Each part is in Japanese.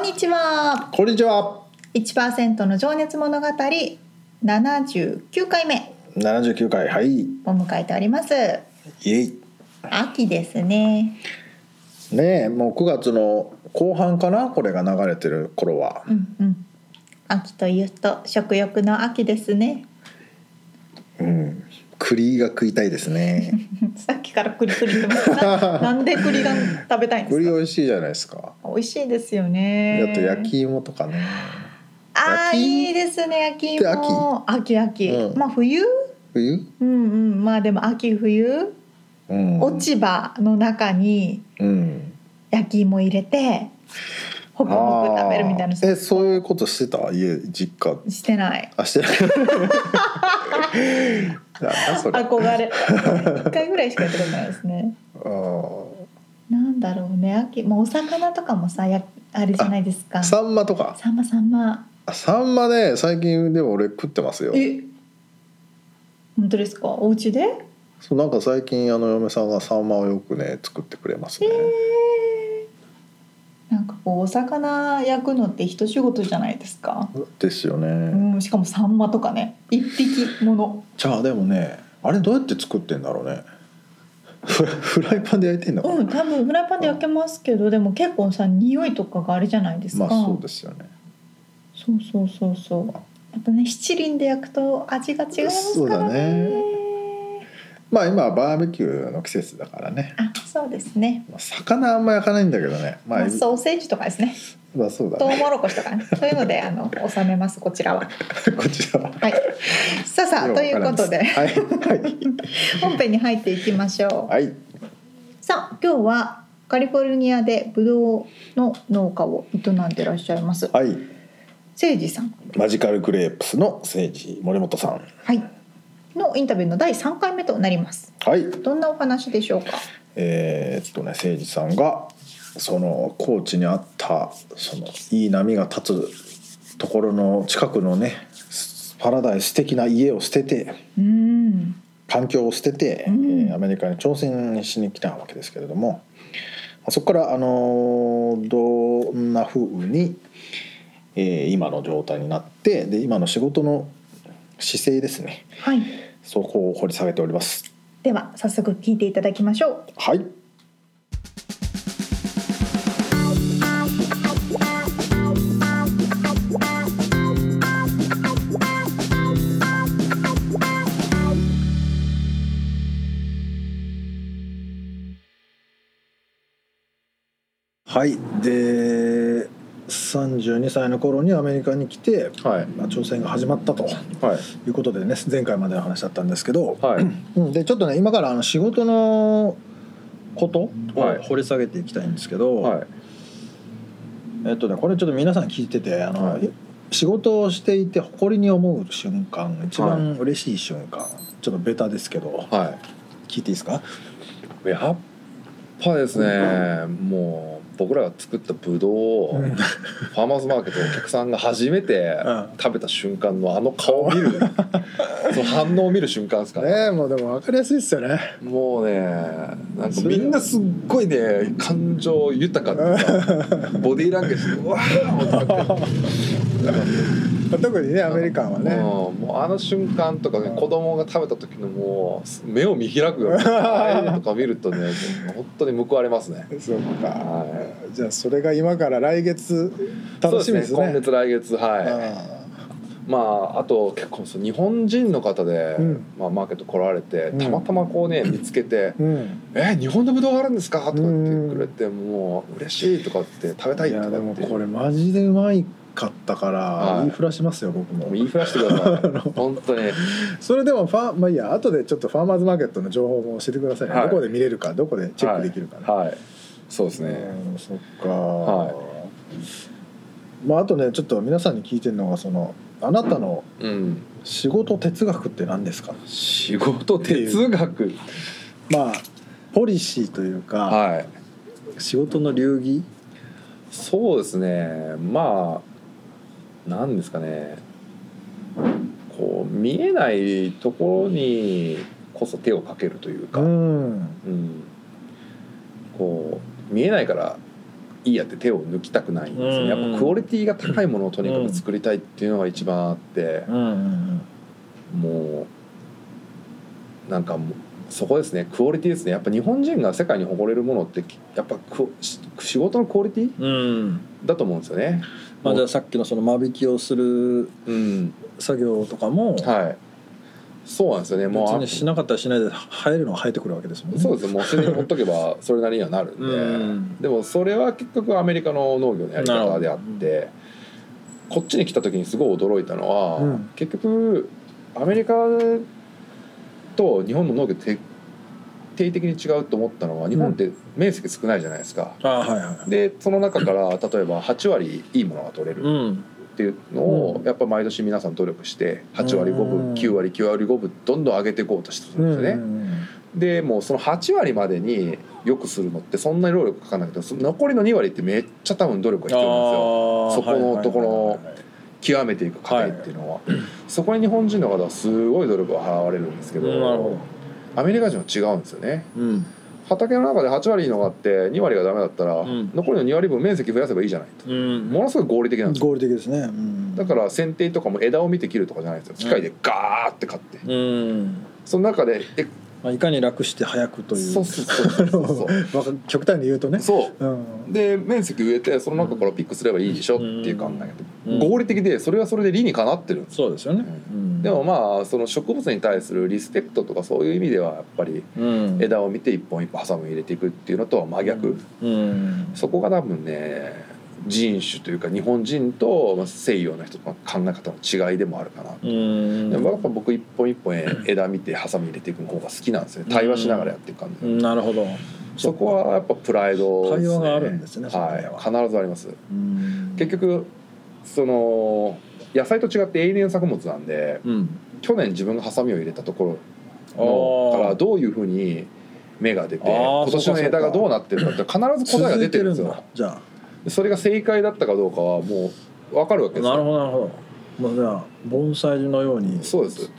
んにちはこんにちは。1%の情熱物語79回目七十九回、はい。を迎えておりますイエイ。秋ですねねえ、もう九月の後半かな、これが流れてる頃は。うんうん秋というと食欲の秋ですねうん。栗が食いたいですね。さっきから栗栗ってますな なんで栗が食べたいんです栗か美味しいじゃないですか。美味しいですよねあと焼き芋とかね。あいいですね焼きで芋秋秋、うんまあ冬？冬？うんうんまあでも秋冬、うん。落ち葉の中にうん。焼き芋入れてホクホク食べるみたいなえ、そういうことしてた、家、実家。してないあ、してない。なんだそれ。あ憧れ。一回ぐらいしかやったことないですね。ー。なんだろうね。秋もうお魚とかもさやあれじゃないですか。サンマとか。サンマサンマ。あサンマね、最近でも俺食ってますよ。え？本当ですか？お家で？そうなんか最近あの嫁さんがサンマをよくね作ってくれますね。なんかこうお魚焼くのって一仕事じゃないですか、ですよね。うん、しかもサンマとかね一匹ものじゃあでもねあれどうやって作ってんだろうね？フライパンで焼いてんの。うん多分フライパンで焼けますけどでも結構さ匂いとかがあれじゃないですか、まあそうですよね。そうそうそうそうやっぱね七輪で焼くと味が違いますからねそうだまあ今はバーベキューの季節だからね。あそうですね、まあ魚あんま焼かないんだけどね。まあ、まあ、ソーセージとかですね。まあそうだトウね。モロコシとかね。そういうのであの収めますこちらは。こちらは。はい。さあさあということで。はい。はい。本編に入っていきましょう。はい。さあ今日はカリフォルニアでブドウの農家を営んでいらっしゃいます。はい。誠司さん。マジカルグレープスの政治森本さん。はいのインタビューの第3回目となります。はい。どんなお話でしょうか？えーっとね誠司さんがその高知にあったそのいい波が立つところの近くのねパラダイス的な家を捨ててうん。環境を捨てて、うん。えーアメリカに挑戦しに来たわけですけれどもそこからあのーどんな風に、えー今の状態になってで今の仕事の姿勢ですね。はい。そこを掘り下げております。では早速聞いていただきましょう。はい。はい。で32歳の頃にアメリカに来て、はい。まあ、挑戦が始まったとはい。いうことでね前回までの話だったんですけど、はい。うん。でちょっとね今からあの仕事のことをはい。掘り下げていきたいんですけど、はい。えっとねこれちょっと皆さん聞いててあの、はい。仕事をしていて誇りに思う瞬間一番嬉しい瞬間、ちょっとベタですけどは聞いていいですか？いやっぱですねもう僕らが作ったブドウをうん。ファーマーズマーケットのお客さんが初めてうん。食べた瞬間のあの顔を見る。その反応を見る瞬間ですから、ね。えもうでも分かりやすいですよね。もうねなんかみんなすっごいね感情豊かっていうかボディーランゲージでうわーって 特にねアメリカンはね、うんもうあの瞬間とかね子供が食べた時のもう目を見開くよ いうのとか見るとね本当に報われますね。そうか、はじゃあそれが今から来月楽しみですね。そう今月来月はい。あまああと結構そう日本人の方で、うん。まあ、マーケット来られてうん。たまたまこうね見つけてうん「え日本のブドウがあるんですか?」とかって言ってくれて「もう嬉しい」とかって「食べたい」いとかって。やでもこれマジでうまいかったからはい。言いふらしますよ僕も。言いふらしてください。本当に。それでもファまあいいや後でちょっとファーマーズマーケットの情報も教えてくださいね、はい。どこで見れるかどこでチェックできるかね、はい、はいそうですね。うんそっか、はまああとねちょっと皆さんに聞いてるのがそのあなたのうん。仕事哲学って何ですか？仕事哲学？まあポリシーというか、はい。仕事の流儀？そうですね。まあなんですかね。こう見えないところにこそ手をかけるというか、うん。うん。こう見えないからいいやって手を抜きたくないんですよね、うん。やっぱクオリティが高いものをとにかく作りたいっていうのが一番あって、うん。うんもうなんかもうそこですね。クオリティですね。やっぱ日本人が世界に誇れるものってやっぱ仕事のクオリティうん。だと思うんですよね。まあ、じゃあさっきのその間引きをするうん。作業とかもはい。そうなんですよね。もう別にしなかったらしないで生えるのは生えてくるわけですもんね。そうです。もうすでにほっとけば それなりにはなるんで、うん。でもそれは結局アメリカの農業のやり方であってこっちに来た時にすごい驚いたのは、うん。結局アメリカと日本の農業って定的に違うと思ったのは日本って面積少ないじゃないですか。あはいはい。でその中から例えば8割いいものが取れるうんっていうのをやっぱ毎年皆さん努力して8割5うん。分9割9割5分どんどん上げていこうとしてるんですよね。でもうその8割までによくするのってそんなに労力かかんなくて残りの2割ってめっちゃ多分努力が必要なんですよ。あそこのところ極めていく過程っていうのは、そこに日本人の方はすごい努力が払われるんですけど,、うんなるほアメリカ人は違うんですよね。ど。うん。畑の中で8割のがあって2割がダメだったら、ん。残りの2割分面積増やせばいいじゃないと。うん。ものすごい合理的なんですよ。合理的ですね、うん。だから剪定とかも枝を見て切るとかじゃないですよ。機械でガーって買って、うん。その中でえまあ、いかに楽して早くという。そうそうそうそう極端に言うとね。そう。うん。で面積植えてその中からピックすればいいでしょっていう考え。うん。方合理的でそれはそれで理にかなってる。そうですよね。うん。でもまあその植物に対するリスペクトとかそういう意味ではやっぱりうん。枝を見て一本一本ハサミを入れていくっていうのとは真逆、うん。そこが多分ね人種というか日本人とまあ西洋の人との考え方の違いでもあるかな、うん。でもやっぱ僕一本一本枝見てハサミ入れていく方が好きなんですよね。対話しながらやっていく感じ、なるほど。そこはやっぱプライドですね。対話があるんですねはい。必ずあります。うん。結局その野菜と違って永年作物なんでうん。去年自分がハサミを入れたところあのーからどういうふうに芽が出て今年の枝がどうなってるかって必ず答えが出てるんですよ。じゃでそれが正解だったかどうかはもう分かるわけあですよ。なるほどなるほど。まあじゃあ盆栽のようにそうです。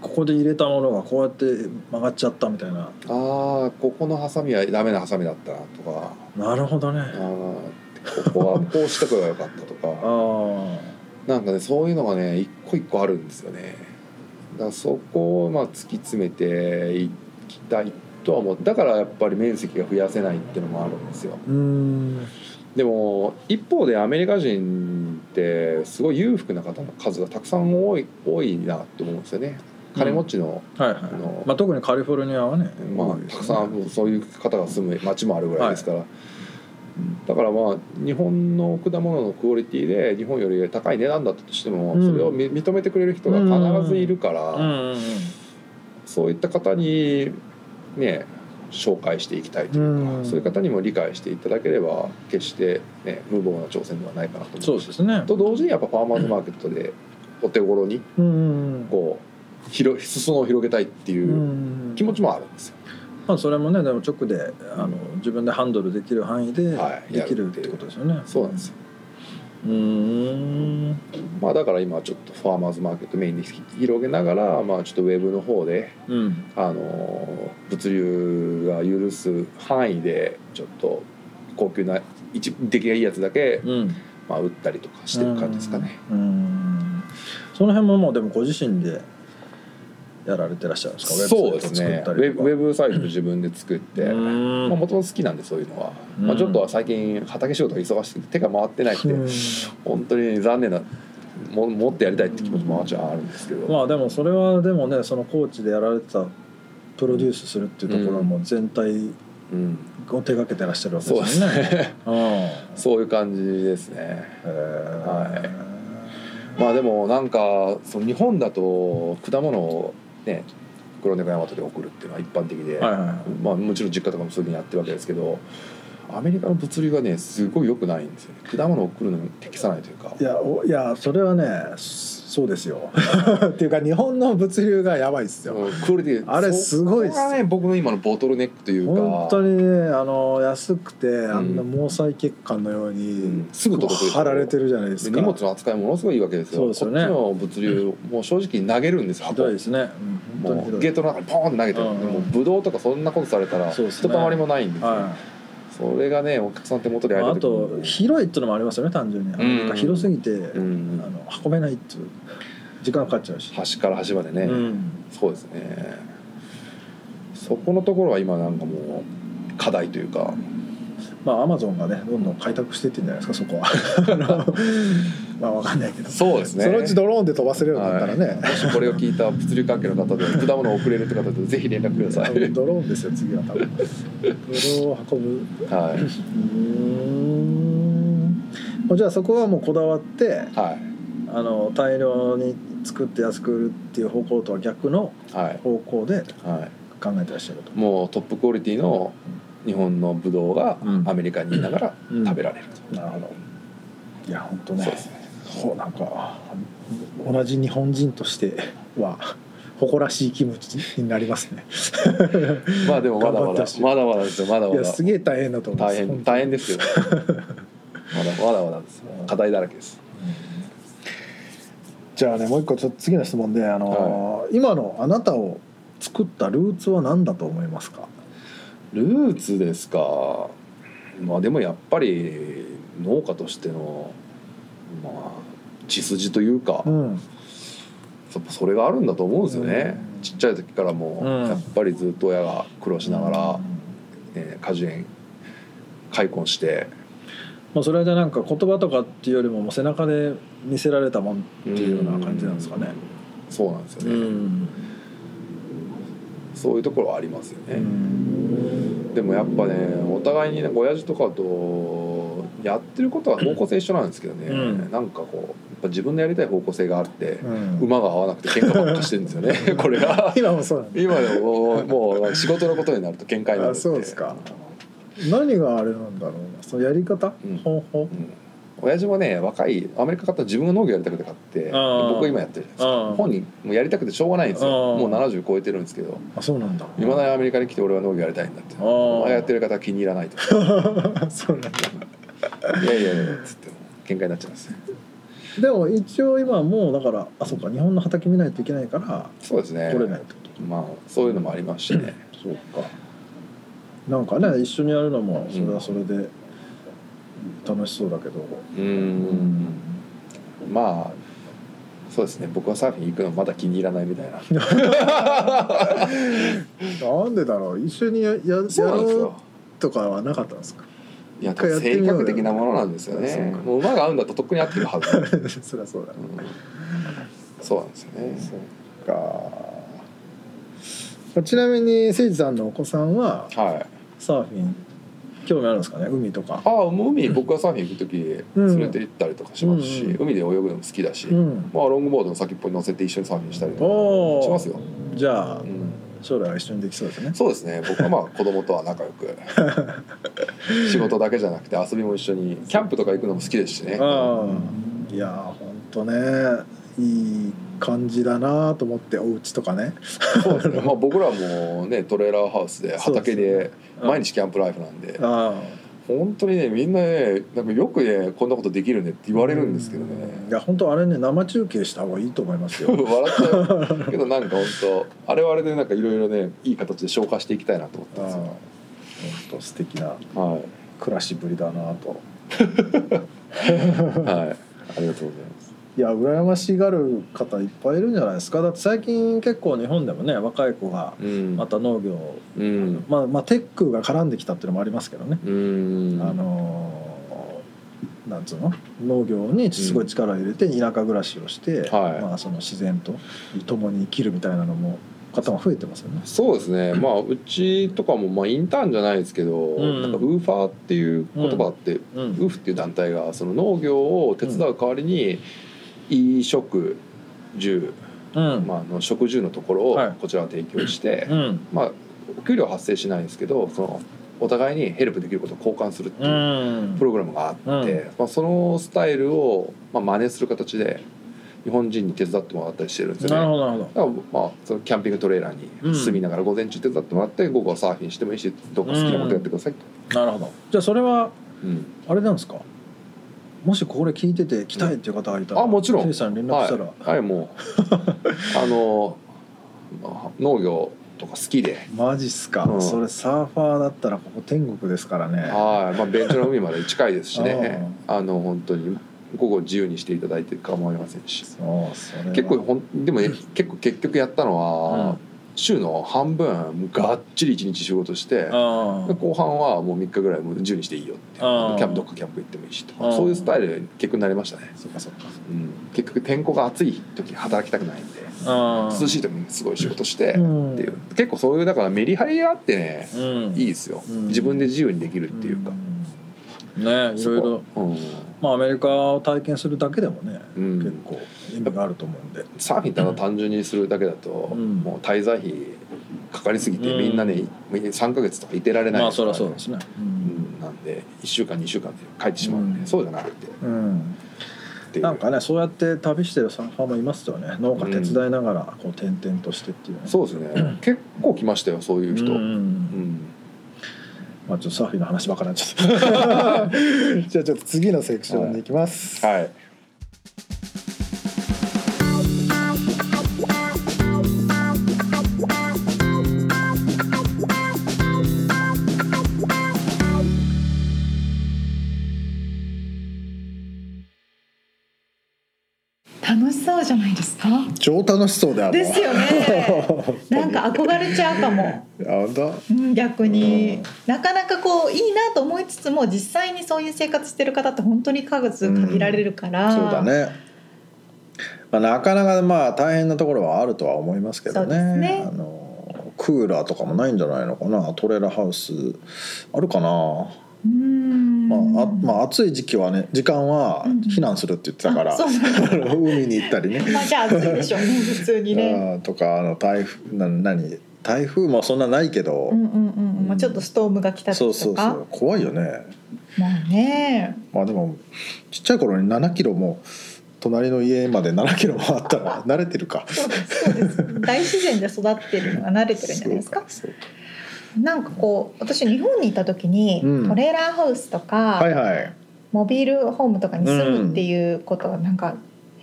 ここで入れたものがこうやって曲がっちゃったみたいな。ああここのハサミはダメなハサミだったなとか。なるほどね。ここはこうしとけばよかったとか。あなんかねそういうのがね一個一個あるんですよね。だからそこをまあ突き詰めていきたいとは思う。だからやっぱり面積が増やせないっていうのもあるんですよ。うーんでも一方でアメリカ人ってすごい裕福な方の数がたくさん多い多いなって思うんですよね金持ちの、あはいはいあの。まあ特にカリフォルニアはね。まあ、たくさんそういう方が住む町もあるぐらいですから、だからまあ日本の果物のクオリティで日本より高い値段だったとしても、うんそれをみ認めてくれる人が必ずいるから。そういった方にね紹介していきたいというか、うん。そういう方にも理解していただければ決して、ね、無謀な挑戦ではないかなと思そうですね。と同時にやっぱファーマーズマーケットでお手頃にこう広裾野を広げたいってういうん気持ちもあるんですよ。まあそれもねでも直であの自分でハンドルできる範囲ではいできるってことですよね。そうなんですようーん。まあ、だから今はちょっとファーマーズマーケットメインに広げながら、まあ、ちょっとウェブの方で、うん。あの物流が許す範囲でちょっと高級な一出来がいいやつだけ、うん。まあ、売ったりとかしてる感じですかね。うーん。その辺ももうでもご自身でやられてらっしゃるんですか？そうですね。ウウェウェブサイト自分で作って。もともと好きなんでそういうのは、うん。まあ、ちょっとは最近畑仕事が忙しくて手が回ってないって、うん。本当に残念なももっとやりたいって気持ちももちろんあるんですけど、まあでもそれはでもねそのコーチでやられてたプロデュースするっていうところはもう全体うん、を手がけてらっしゃるわけですね。ね。うん。そういう感じですね。はい。まあでもなんかその日本だと果物をね黒猫大和で送るっていうのは一般的で、はいはいはい。まあ、もちろん実家とかもそういうふうにやってるわけですけどアメリカの物流がねすごい良くないんですよね。果物を送るのに適さないというか。いやおいやそれはねそうですよ。っていうか日本の物流がやばいですよ。うんクオリティ。あれすごいっすね僕の今のボトルネックというか。本当にねあの安くてあんな毛細血管のように、うん。すぐ届く。貼られてるじゃないですか。で荷物の扱いものすごいいいわけですよ。そうですよね。こっちの物流もう正直投げるんですよひどいですね、うん、ゲートの中にポーンって投げてる、うん。でもブドウとかそんなことされたら一回りもないんですよ、はそれがねお客さん手元であ、と広いっていうのもありますよね単純に。広すぎて、うん。あの運べないっていう時間かかっちゃうし、端から端までね、うん、そうですね。そこのところは今なんかもう課題というかまあアマゾンがねどんどん開拓していってんじゃないですかそこは。まあわかんないけど。そうですね。そのうちドローンで飛ばせるようになったらね、はい。もしこれを聞いた物流関係の方で果物を送れるって方でぜひ連絡ください。ドローンですよ次は多分。ブドウを運ぶ。はうーん。じゃあそこはもうこだわってい。はあの大量に作って安く売るっていう方向とは逆のいはい。方向ではい。考えてらっしゃると。もうトップクオリティの日本のブドウがうん。アメリカにいながらうん。食べられると、なるほど。いや本当ね。そうです。ねそうなんか同じ日本人としては誇らしい気持ちになりますね。まあでもまだまだまだまだですよまだまだ。いやすげえ大変だと思います。大変大変ですよ。まだまだまだです。課題だらけです。じゃあねもう一個ちょっと次の質問であの、今のあなたを作ったルーツは何だと思いますか？ルーツですか。まあでもやっぱり農家としてのまあ血筋というか、うん。それがあるんだと思うんですよね、うん。ちっちゃい時からもうん。やっぱりずっと親が苦労しながら、えー果樹園開墾して。まあそれはじゃあなんか言葉とかっていうよりももう背中で見せられたもんっていうような感じなんですかね。そうなんですよね、うん。そういうところはありますよね、うん。でもやっぱねお互いになんか親父とかとやってることは方向性一緒なんですけどね、うん。なんかこうやっぱ自分のやりたい方向性があって、うん。馬が合わなくて喧嘩ばっかしてるんですよね。これが。今もそうなんだ。今でももう仕事のことになると喧嘩になるあって。そうですか。何があれなんだろうな。そのやり方、うん。方法？うん親父もね若いアメリカ買ったら自分が農業やりたくて買って僕今やってるじゃないですか。本人もうやりたくてしょうがないんですよ。もう70超えてるんですけど。あそうなんだ。いまだにアメリカに来て俺は農業やりたいんだって。お前やってる方は気に入らないと そうなんだ。いやいやいやつって喧嘩になっちゃうんですよでも一応今はもうだからあそうか日本の畑見ないといけないからそうですね。来れないってこと。まあそういうのもありますしね。そうか。なんかね一緒にやるのもそれはそれで楽しそうだけど。うーん。まあそうですね。僕はサーフィン行くのまだ気に入らないみたいな。なんでだろう。一緒にややろうとかはなかったんですか？いや性よ格的なものなんですよね。か。もう馬が合うんだととっくに合ってるはず、そりゃそうだうん。そうなんですよね。か。ちなみに誠司さんのお子さんははい。サーフィン興味あるんですかね？海とか。ああもう海僕がサーフィン行く時うん。連れて行ったりとかしますし、うん海で泳ぐのも好きだし、うん。まあロングボードの先っぽに乗せて一緒にサーフィンしたりとかしますよ、じゃあうん、将来は一緒にできそうですね。そうですね僕はまあ 子供とは仲良く仕事だけじゃなくて遊びも一緒にキャンプとか行くのも好きですしね。ああ。いやーほんとねいい感じだなと思ってお家とかね。そうですね。まあ僕らもねトレーラーハウスで畑で毎日キャンプライフなんであ本当にねみんなねなんかよくねこんなことできるねって言われるんですけどね。いや本当あれね生中継した方がいいと思いますよ。笑っちゃうけど なんか本当あれはあれでなんかいろいろねいい形で消化していきたいなと思ってます。よああ。本当素敵なはい。暮らしぶりだなと。はい。ありがとうございますいや羨ましがる方いっぱいいるんじゃないですか。だって最近結構日本でもね若い子がうん。また農業、うん。まあ、まあテックが絡んできたっていうのもありますけどね、うん。あのーなんつうの？農業にすごい力を入れて田舎暮らしをして、はい。まあ、その自然と共に生きるみたいなのも方が増えてますよね。そうですね。まあうちとかもまあインターンじゃないですけど、ん。なんかウーファーっていう言葉あって、うウーフっていう団体がその農業を手伝う代わりに衣食住、うん。まあ、あの食住のところをはい。こちらは提供して、うん。まあお給料は発生しないんですけどそのお互いにヘルプできることを交換するってういうん。プログラムがあって、うん。まあ、そのスタイルをまあ真似する形で日本人に手伝ってもらったりしてるんですよね。なるほどなるほど。だからまあそのキャンピングトレーラーに住みながら午前中手伝ってもらって午後はサーフィンしてもいいしどっか好きなことやってくださいと、なるほど。じゃあそれはうん。あれなんですか？もしこれ聞いてて来たいっていう方がいたら、あもちろん。さんに連絡したら、はい、はい、もう。あのまあ農業とか好きで、マジっすか、うん。それサーファーだったらここ天国ですからね。はい。まあ、ベンチの海まで近いですしね。あの本当に午後自由にしていただいて構いませんし。そうそれは。結構ほんでもね結構結局やったのは、うん週の半分がっちり一日仕事して。後半はもう3日ぐらいもう自由にしていいよってキャンプどっかキャンプ行ってもいいしとかそういうスタイルに結局なりましたね、そっかそっか。うん、結局天候が暑い時働きたくないんであ涼しい時にすごい仕事してってう。ん。いう結構そういうだからメリハリがあってねうん、いいですよ。うん。自分で自由にできるっていうか。うんねいろいろうん。まあアメリカを体験するだけでもね、うん。結構意味があると思うんで。サーフィンただ単純にするだけだとうん。もう滞在費かかりすぎてうん。みんなね3ヶ月とかいてられないまあそりゃそうですね。うん。なんで1週間2週間で帰ってしまうんうん。でそうじゃなくて。なんかねそうやって旅してるサーファーもいますよね。農家手伝いながらこう転々としてっていうね、そうですね。結構来ましたよそういう人。ううんんまあ、ちょっとサーフィンの話ばっかりになっちゃった。じゃあちょっと次のセクションに行きます、はい。楽しそうじゃないですか？超楽しそうであるですよねか憧れちゃうかも、逆に。なかなかこういいなと思いつつも実際にそういう生活してる方って本当に数限られるから、そうだね、まあ、なかなかまあ大変なところはあるとは思いますけどね。ね。あのクーラーとかもないんじゃないのかな？トレーラーハウス。あるかな、うんまあ、あまあ暑い時期はね時間はうん。避難するって言ってたから、うなんだ。海に行ったりね。まあじゃあ暑いでしょうね普通にね。とかあの台風な何？台風もそんなないけど、うんうんうん、まあちょっとストームが来たそう時とか。そうそう怖いよね。まあね。まあでもちっちゃい頃に7キロも隣の家まで7キロもあったら慣れてるか。そうですそうです。大自然で育ってるのが慣れてるんじゃないですか？そうなんかこう私日本にいた時に、うん。トレーラーハウスとか、はいはい。モビールホームとかに住むっていうことはなんか、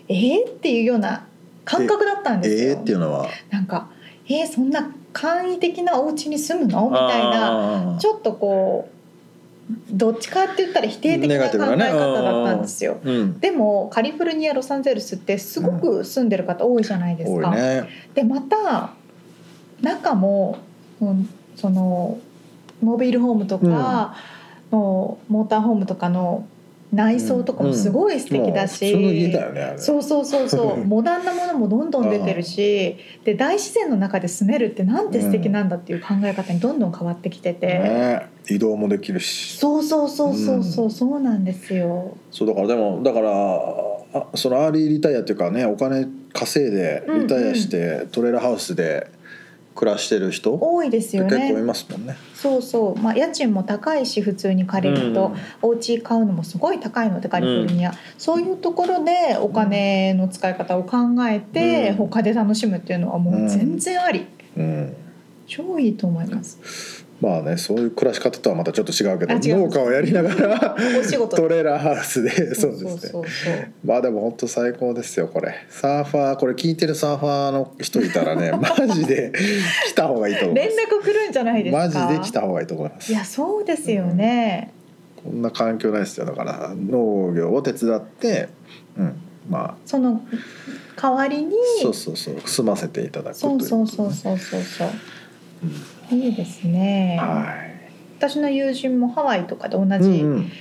えー、っていうような感覚だったんですよ。ええっていうのは？なんかえー、そんな簡易的なお家に住むの？みたいななちょっとこうどっちかって言ったら否定的な考え方だったんですよ。うん。でもカリフォルニアロサンゼルスってすごく住んでる方多いじゃないですか。多いね。でまた中も、うん、そのモビールホームとかのモーターホームとかの内装とかもすごい素敵だし、もう普通の家だよねあれ。そうそうそうそう。モダンなものもどんどん出てるしで大自然の中で住めるってなんて素敵なんだっていう考え方にどんどん変わってきてて、ね。移動もできるし。そうそうそうそうそうそうなんですよ。そうだからでもだからあそのアーリーリタイアっていうかねお金稼いでリタイアしてトレーラーハウスで暮らしてる人多いですよ結構いね。ますもんね。そうそう、まあ家賃も高いし普通に借りると、うん。お家買うのもすごい高いのでカリフォルニア、そういうところでお金の使い方を考えて、うん。他で楽しむっていうのはもう全然あり、うん。超いいと思います。まあねそういう暮らし方とはまたちょっと違うけど農家をやりながらトレーラーハウスでそうですね。まあでも本当最高ですよこれ。サーファーこれ聞いてるサーファーの人いたらね マジで来た方がいいと思い連ます。絡来るんじゃないですか？マジで来た方がいいと思います。いやそうですよね。こんな環境ないですよだから農業を手伝ってうん。まその代わりにあそうそうそう住ませていただくとそいううそうそうそうそうそう。いいですね。はい。私の友人もハワイとかで同うんじうん。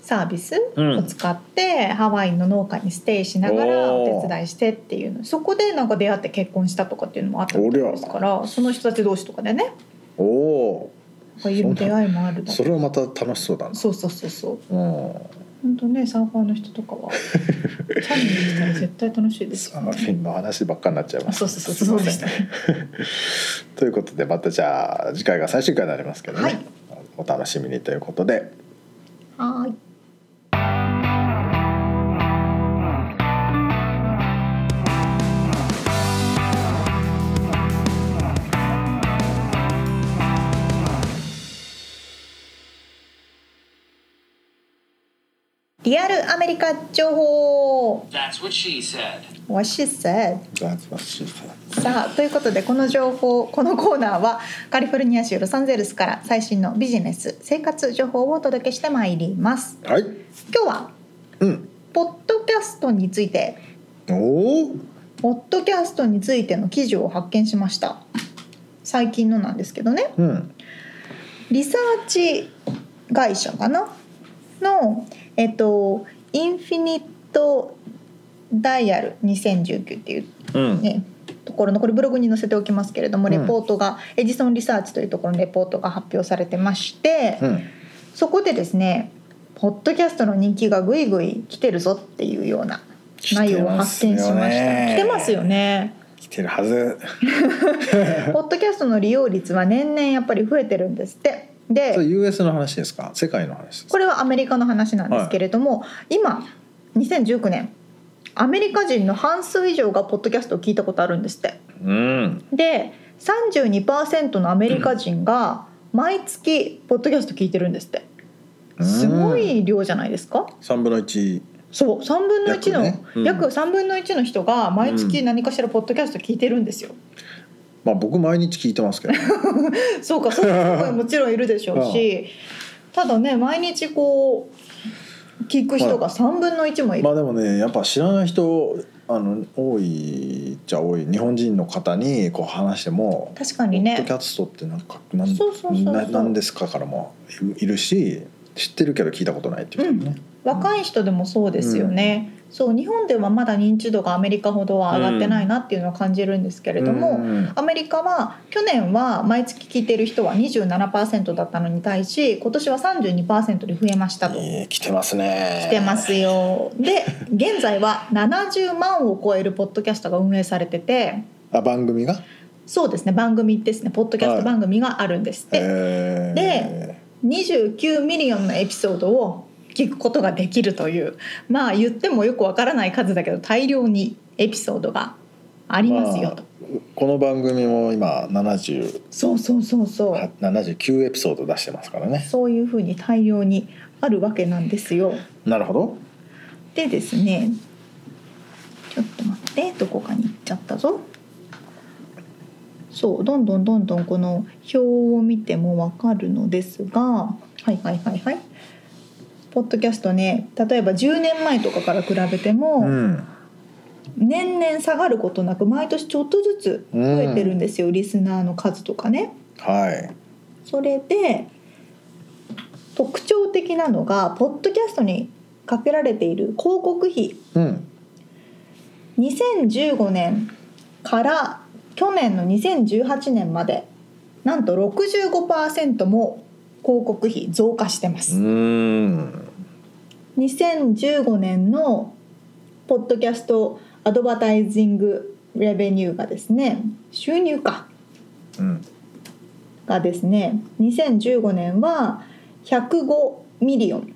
サービスうんを使って、ハワイの農家にステイしながらお手伝いしてっていうの。そこでなんか出会って結婚したとかっていうのもあったみたいですからその人たち同士とかでね。おおこういう出会いもあるだそれはまた楽しそうだな。そうそうそうそう。うん本当ねサーファーの人とかは チャレンジしたら絶対楽しいですサよね。ーフィンの話ばっかになっちゃいます。あそうそうそうそうですね。ということでまたじゃあ次回が最終回になりますけどね、はい。お楽しみにということで。はーいリアルアメリカ情報。That's what she said. What she said. ザーズバッシーさんさあということでこの情報このコーナーはカリフォルニア州ロサンゼルスから最新のビジネス生活情報をお届けしてまいります。はい。今日はうん。ポッドキャストについて。おおポッドキャストについての記事を発見しました。最近のなんですけどね。うん。リサーチ会社かな？のえっとインフィニットダイヤル2019っていううん。ね、ところのこれブログに載せておきますけれどもうん。レポートが、エジソンリサーチというところのレポートが発表されてまして、うん。そこでですねポッドキャストの人気がぐいぐい来てるぞっていうような内容を発見しました。来てますよね。来てるはず。ポッドキャストの利用率は年々やっぱり増えてるんですってで US の話ですか？世界の話これはアメリカの話なんですけれども、今2019年アメリカ人の半数以上がポッドキャストを聞いたことあるんですって。うん。で32%のアメリカ人が毎月ポッドキャスト聞いてるんですって。すごい量じゃないですか？3分の1そう3分の1の約ね。うん。約3分の1の人が毎月何かしらポッドキャスト聞いてるんですよ。まあ僕毎日聞いてますけど、ね、そうかそういう人ももちろんいるでしょうし、ただね毎日こう聞く人が3分の1もいる。まあでもねやっぱ知らない人あの多いじゃ多い日本人の方にこう話しても確かにねポッドキ。ャストってなんかなんそうそうそうそうななんですかからもいるし知ってるけど聞いたことないっていう人もね、若い人でもそうですよね。そう日本ではまだ認知度がアメリカほどは上がってないなっていうのは感じるんですけれども、うん。アメリカは去年は毎月聞いてる人は27%だったのに対し今年は32%で増えましたと。いい来てますね。来てますよ。で現在は70万を超えるポッドキャストが運営されてて。あ番組が？そうですね番組ですねポッドキャスト番組があるんですって、えー、で29 million のエピソードを聞くことができるというまあ言ってもよくわからない数だけど大量にエピソードがありますよと、まあこの番組も今70そうそうそうそうは79エピソード出してますからねそういうふうに大量にあるわけなんですよ。なるほどでですねちょっと待ってどこかに行っちゃったぞ。そうどんどんどんどんこの表を見てもわかるのですがはいはいはいはい。ポッドキャストね例えば10年前とかから比べても、うん。年々下がることなく毎年ちょっとずつ増えてるんですよ、リスナーの数とかね。はい。それで特徴的なのがポッドキャストにかけられている広告費。うん。2015年から去年の2018年までなんと65%も広告費増加してます。うん。2015年のポッドキャストアドバタイジングレベニューがですね収入か。うん。がですね2015年は105 million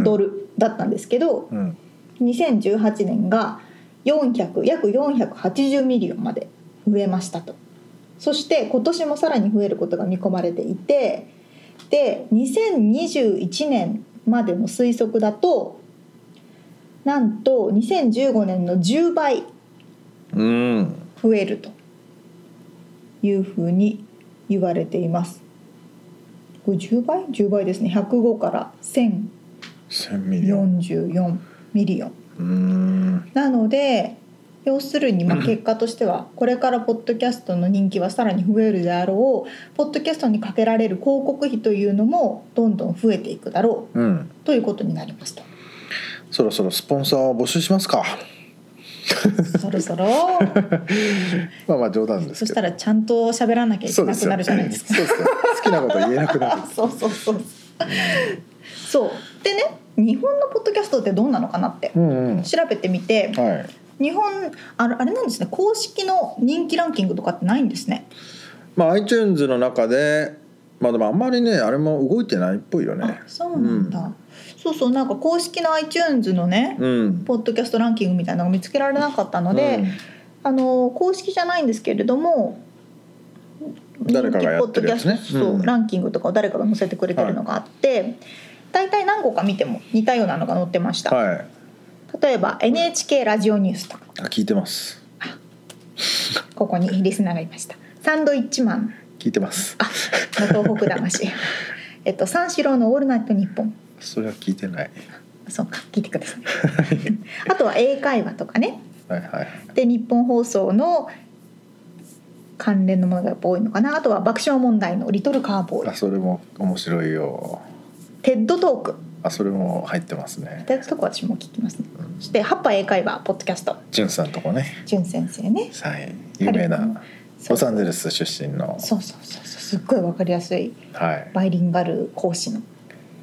ドルだったんですけど、うん。2018年が400約480 million まで増えましたとそして今年もさらに増えることが見込まれていてで2021年までの推測だとなんと2015年の10倍うん増えるというふうに言われています。これ10倍 ?10 倍ですね105から1000 million 1044 million。うんなので要するにまあ結果としてはこれからポッドキャストの人気はさらに増えるであろうポッドキャストにかけられる広告費というのもどんどん増えていくだろうん。うということになりますと。そろそろスポンサーを募集しますか。そろそろ。まあまあ冗談ですけど。そしたらちゃんと喋らなきゃいけなくなるじゃないですか。好きなこと言えなくなる。そうそうそう。そう。でね日本のポッドキャストってどうなのかなって調べてみてはい日本あれあれなんですね。公式の人気ランキングとかってないんですね。まあ iTunes の中でまあでもあんまりねあれも動いてないっぽいよね。あそうなんだ、そうそうなんか公式の iTunes のね、うん。ポッドキャストランキングみたいなのが見つけられなかったので、あの公式じゃないんですけれども誰かがやってるやつね。人気ポッドキャストそううん。ランキングとかを誰かが載せてくれてるのがあって、大体何個か見ても似たようなのが載ってました、はい例えば NHK ラジオニュースと。かあ聞いてます。ここに リスナーがいました。サンドイッチマン。聞いてます。あの東北魂。えっと三四郎のオールナイトニッポン。それは聞いてない。そうか。聞いてください。あとは英会話とかね。はいはい。でニッポン放送の関連のものがやっぱ多いのかな。あとは爆笑問題の「リトルカーボーイ。あそれも面白いよ」 TED Talk あそれも入ってますね。 TED Talk 私も聞きますね。そして「ハッパ英会話」ポッドキャスト。じゅんさんとこね。淳先生ね。はい。有名なロサンゼルス出身の。そうそうそうそう。すっごいわかりやすい。はい。バイリンガル講師の。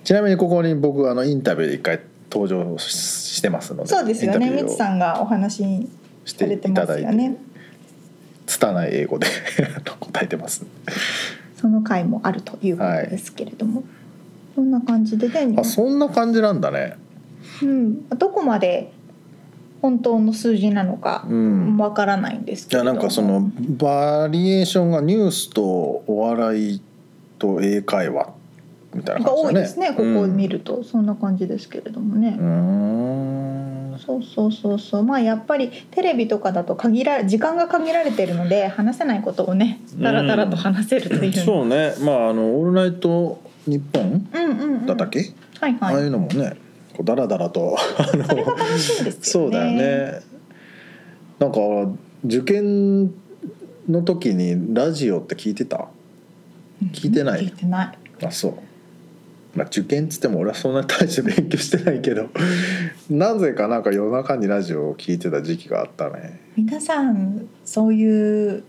ちなみにここに僕あのインタビューで一回登場ししてますのでそうですよね。みつさんがお話ししてれてまただいてすよね。拙い英語で 答えてます。その回もあるということですけれども、そんな感じでねあそんな感じなんだね。うん、どこまで本当の数字なのかうん。わからないんですいやけれども。なんかそのバリエーションがニュースとお笑いと英会話みたいなが感じだね。多いですねここを見ると、そんな感じですけれどもね、うん。そうそうそうそう。まあやっぱりテレビとかだと限ら時間が限られてるので話せないことをねだらだらと話せるという、そうね。まああの「オールナイトニッポンうんうんうん。だったっけ、はいああはいいうのもねこうダラダラとあのそうだよね。なんか受験の時にラジオって聞いてた？聞いてない？聞いてない。あそう。まあ受験っつっても俺はそんなに大して勉強してないけど。なぜかなんか夜中にラジオを聞いてた時期があったね。皆さんそういう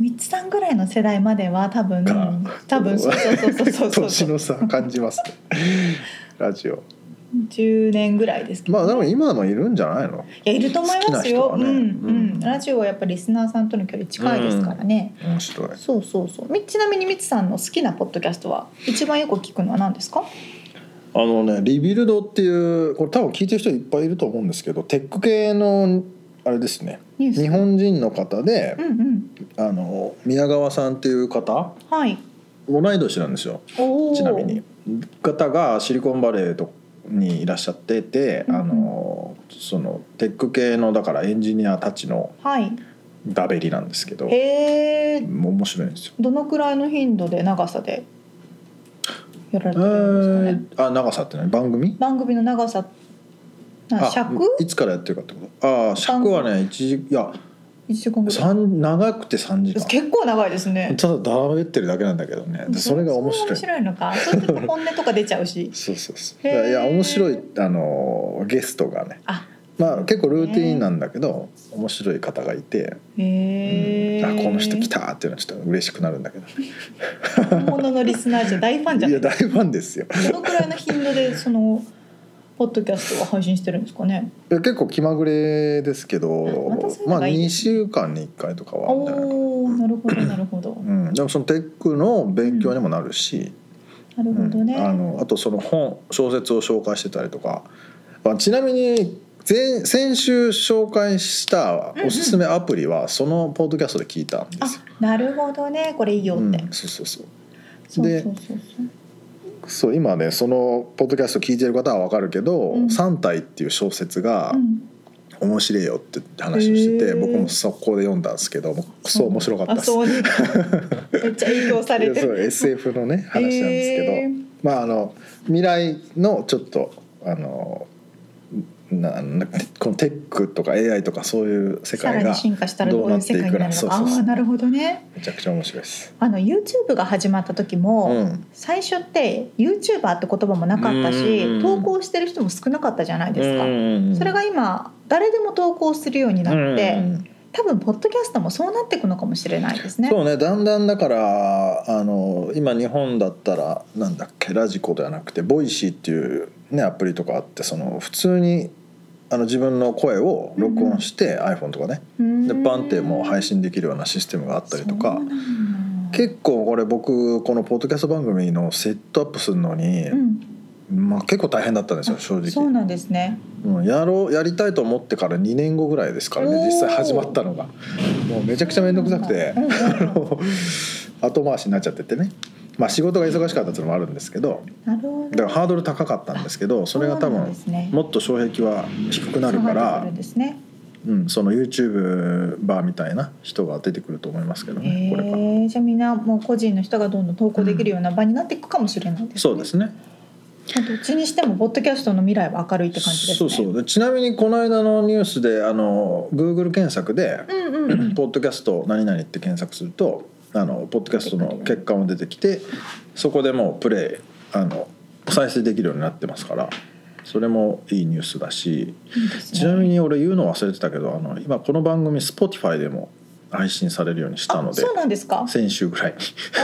三つさんぐらいの世代までは多分か。多分 そうそうそうそうそう。そう年の差感じますね。ラジオ。10年ぐらいですけど、まあでも今もいるんじゃないの？いやいると思いますよ、ね。うんうん。うん。ラジオはやっぱりリスナーさんとの距離近いですからね、面白い。そうそうそう。みちなみにみつさんの好きなポッドキャストは一番よく聞くのは何ですか？あのねリビルドっていうこれ多分聞いてる人いっぱいいると思うんですけどテック系のあれですね。日本人の方でうんうん。あの宮川さんっていう方。はい。同い年なんですよ。ちなみに。方がシリコンバレーとにいらっしゃってて、うんうん。あのそのテック系のだからエンジニアたちのはい。ダベリなんですけどへえもう面白いんですよ。どのくらいの頻度で長さでやられえてるんですかね、ー、あ長さって何？番組？番組の長さなあ尺？いつからやってるかってこと？ああ尺はね一時いや1時間ぐらい三長くて3時間。結構長いですね。ただだべってるだけなんだけどね。でそれが面白い。面白いのか。そうすると本音とか出ちゃうし。そうそうそう。いやいや面白いあのゲストがね。あ。まあ結構ルーティンなんだけど面白い方がいて、へえ、うん。あこの人来たっていうのはちょっと嬉しくなるんだけど。本物のリスナーじゃ大ファンじゃない？いや大ファンですよ。どのくらいの頻度でそのポッドキャストは配信してるんですかね？いや結構気まぐれですけどあまたそういうまあ2のがいいです週間に1回とかはないかな、おおなるほどなるほど。うん、でもそのテックの勉強にもなるし、なるほどね、うん。あのあとその本小説を紹介してたりとか、まあ、ちなみに前先週紹介したおすすめアプリはそのポッドキャストで聞いたんですよ。あなるほどね。これいいよって、うん、そうそうそう。そうでそうそうそうそう今ねそのポッドキャスト聞いてる方は分かるけど「うん。三体」っていう小説がうん。面白いよって話をしてて、へー。僕も速攻で読んだんですけどもうクソ面白かったです。う。ね めっちゃ影響されて SF のね話なんですけど、まああの未来のちょっとあのななこのテックとか AI とかそういう世界がさらに進化したらどういう世界になるのか。そうそうそう。ああーなるほどね。めちゃくちゃ面白いです。あの YouTube が始まった時も、うん。最初って YouTuber って言葉もなかったし、うん投稿してる人も少なかったじゃないですか、うんそれが今誰でも投稿するようになって、うん多分ポッドキャストもそうなっていくのかもしれないですね。そうねだんだんだからあの今日本だったらなんだっけラジコではなくて Voicy っていう、ね、アプリとかあってその普通にあの自分の声を録音して、iPhone とかね。でバンってもう配信できるようなシステムがあったりとか。結構これ僕このポッドキャスト番組のセットアップするのに、うんまあ、結構大変だったんですよ正直、そうなんですね。うん、やろうやりたいと思ってから2年後ぐらいですからね実際始まったのが。もうめちゃくちゃ面倒くさくて。後回しになっちゃっててね。まあ仕事が忙しかったっていうのもあるんですけど。なるほど。だからハードル高かったんですけど それが多分もっと障壁は低くなるかそうならね。うん、その YouTuber みたいな人が出てくると思いますけどねこれじゃあみんなもう個人の人がどんどん投稿できるような場になっていくかもしれないですね。そうですねどっちにしてもポッドキャストの未来は明るいって感じですね。そうそうでちなみにこの間のニュースであの Google 検索でうんうんうん。ポッドキャスト何々って検索するとあのポッドキャストの結果も出てきてそこでもうプレイあの再生できるようになってますからそれもいいニュースだしねちなみに俺言うの忘れてたけどあの今この番組 Spotify でも配信されるようにしたのであそうなんですか？先週ぐらいに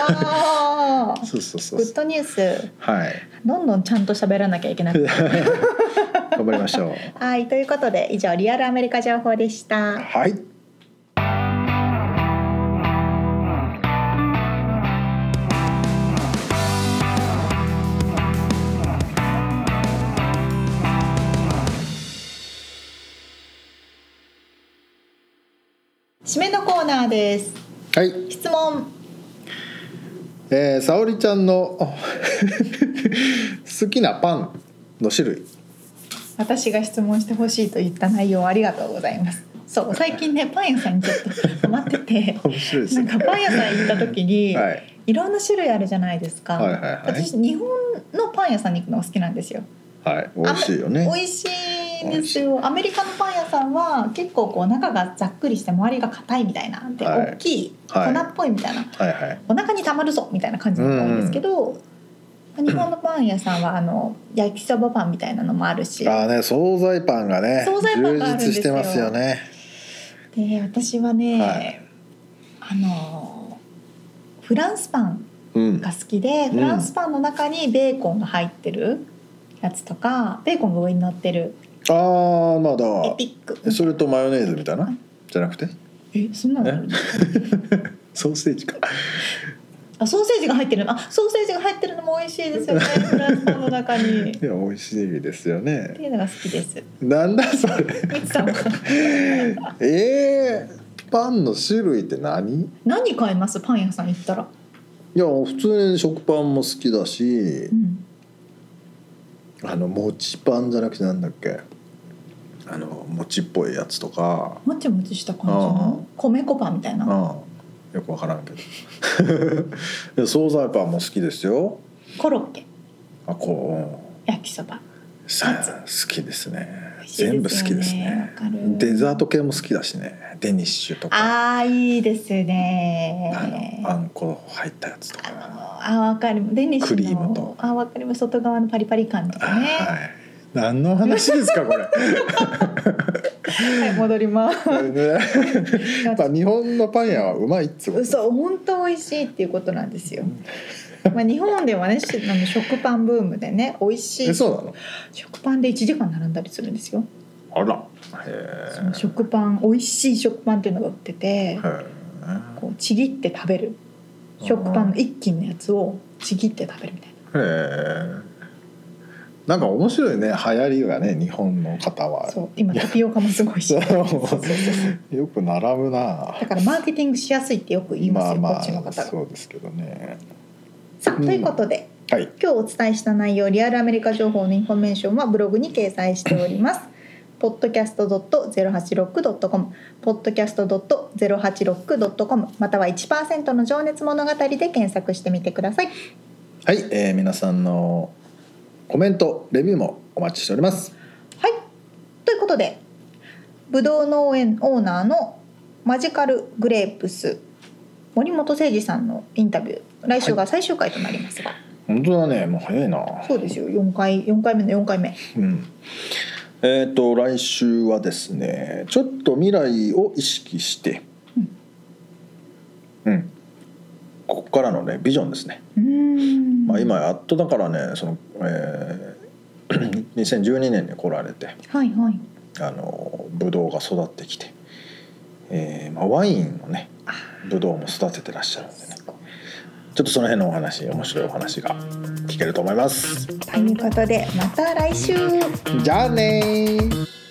ああ。そうそうそうグッドニュース。はいどんどんちゃんと喋らなきゃいけなくて。頑張りましょうはい、ということで以上リアルアメリカ情報でした。はいーナーです。はい。質問。えー、沙織ちゃんの 好きなパンの種類。私が質問してほしいと言った内容ありがとうございます。そう最近ねパン屋さんにちょっと待ってて。面白いですね。なんかパン屋さん行った時に、はい。い、ろんな種類あるじゃないですか、はいはいはい。私日本のパン屋さんに行くのが好きなんですよはい。美味しいよね。美味しいんですよ。アメリカのパン屋さんは結構こう中がざっくりして周りが硬いみたいなで、はい。大きい粉はい。っぽいみたいな、はいはい。お腹にたまるぞみたいな感じのが多いんですけど、日本のパン屋さんはあの焼きそばパンみたいなのもあるし。あーね惣菜パンがね惣菜パンがあるんですよ充実してますよ。ねで私はね、はい。あのフランスパンうんが好きで、フランスパンの中にベーコンが入ってるやつとかベーコンが上に乗ってるああまあだエピック。それとマヨネーズみたいな？じゃなくて？えそんなのある？ソーセージか。あソーセージが入ってるの？あソーセージが入ってるのも美味しいですよね。フランスパンの中に。っいや美味しいですよてねいうのが好きです。なんだそれ？えー、パンの種類って何？何買います？パン屋さん行ったら、いや普通に食パンも好きだしうん、あのもちパンじゃなくてなんだっけ？あの餅っぽいやつとか。もちもちした感じの？米粉パンみたいな？よくわからんけど。惣菜パンも好きですよ。コロッケ。あこ焼きそば。好きですね全部好きですね。デザート系も好きだしね。デニッシュとか。あーいいですね。あのあんこ入ったやつとか。あわかる。デニッシュのクリームと。あわかります。外側のパリパリ感とかね。はい。何の話ですかこれ。はい戻ります。ね。やっぱ日本のパン屋はうまいっつうことそう本当美味しいっていうことなんですよまあ日本ではねしあの食パンブームでね美味しいえそうなの？食パンで1時間並んだりするんですよ。あら。へその食パン美味しい食パンっていうのが売っててえ。こうちぎって食べる。食パンの一斤のやつをちぎって食べるみたいな。へえ。なんか面白いね流行りがね日本の方は。そう今タピオカもすごい。しよく並ぶな。だからマーケティングしやすいってよく言いますよ、まあまこっちの方そうですけどねさあうんということではい今日お伝えした内容リアルアメリカ情報のインフォメーションはブログに掲載しております。podcast.086.com podcast.086.com または1%の情熱物語で検索してみてください。はい、えー皆さんのコメントレビューもお待ちしておりますはい。ことでぶどう農園オーナーのマジカルグレープス森本誠二さんのインタビュー来週が最終回となりますが、本当だね。もう早いな。そうですよ。4回4回目の4回目。うん。えっ、と来週はですねちょっと未来を意識して。うん、ここからのねビジョンですね、うーん。まあ、今やっとだからねその、えー 2012年に来られて。はいはい。あのブドウが育ってきて、えーまあ、ワインのねブドウも育ててらっしゃるんでね。ちょっとその辺のお話面白いお話が聞けると思います。ということでまた来週。じゃあねー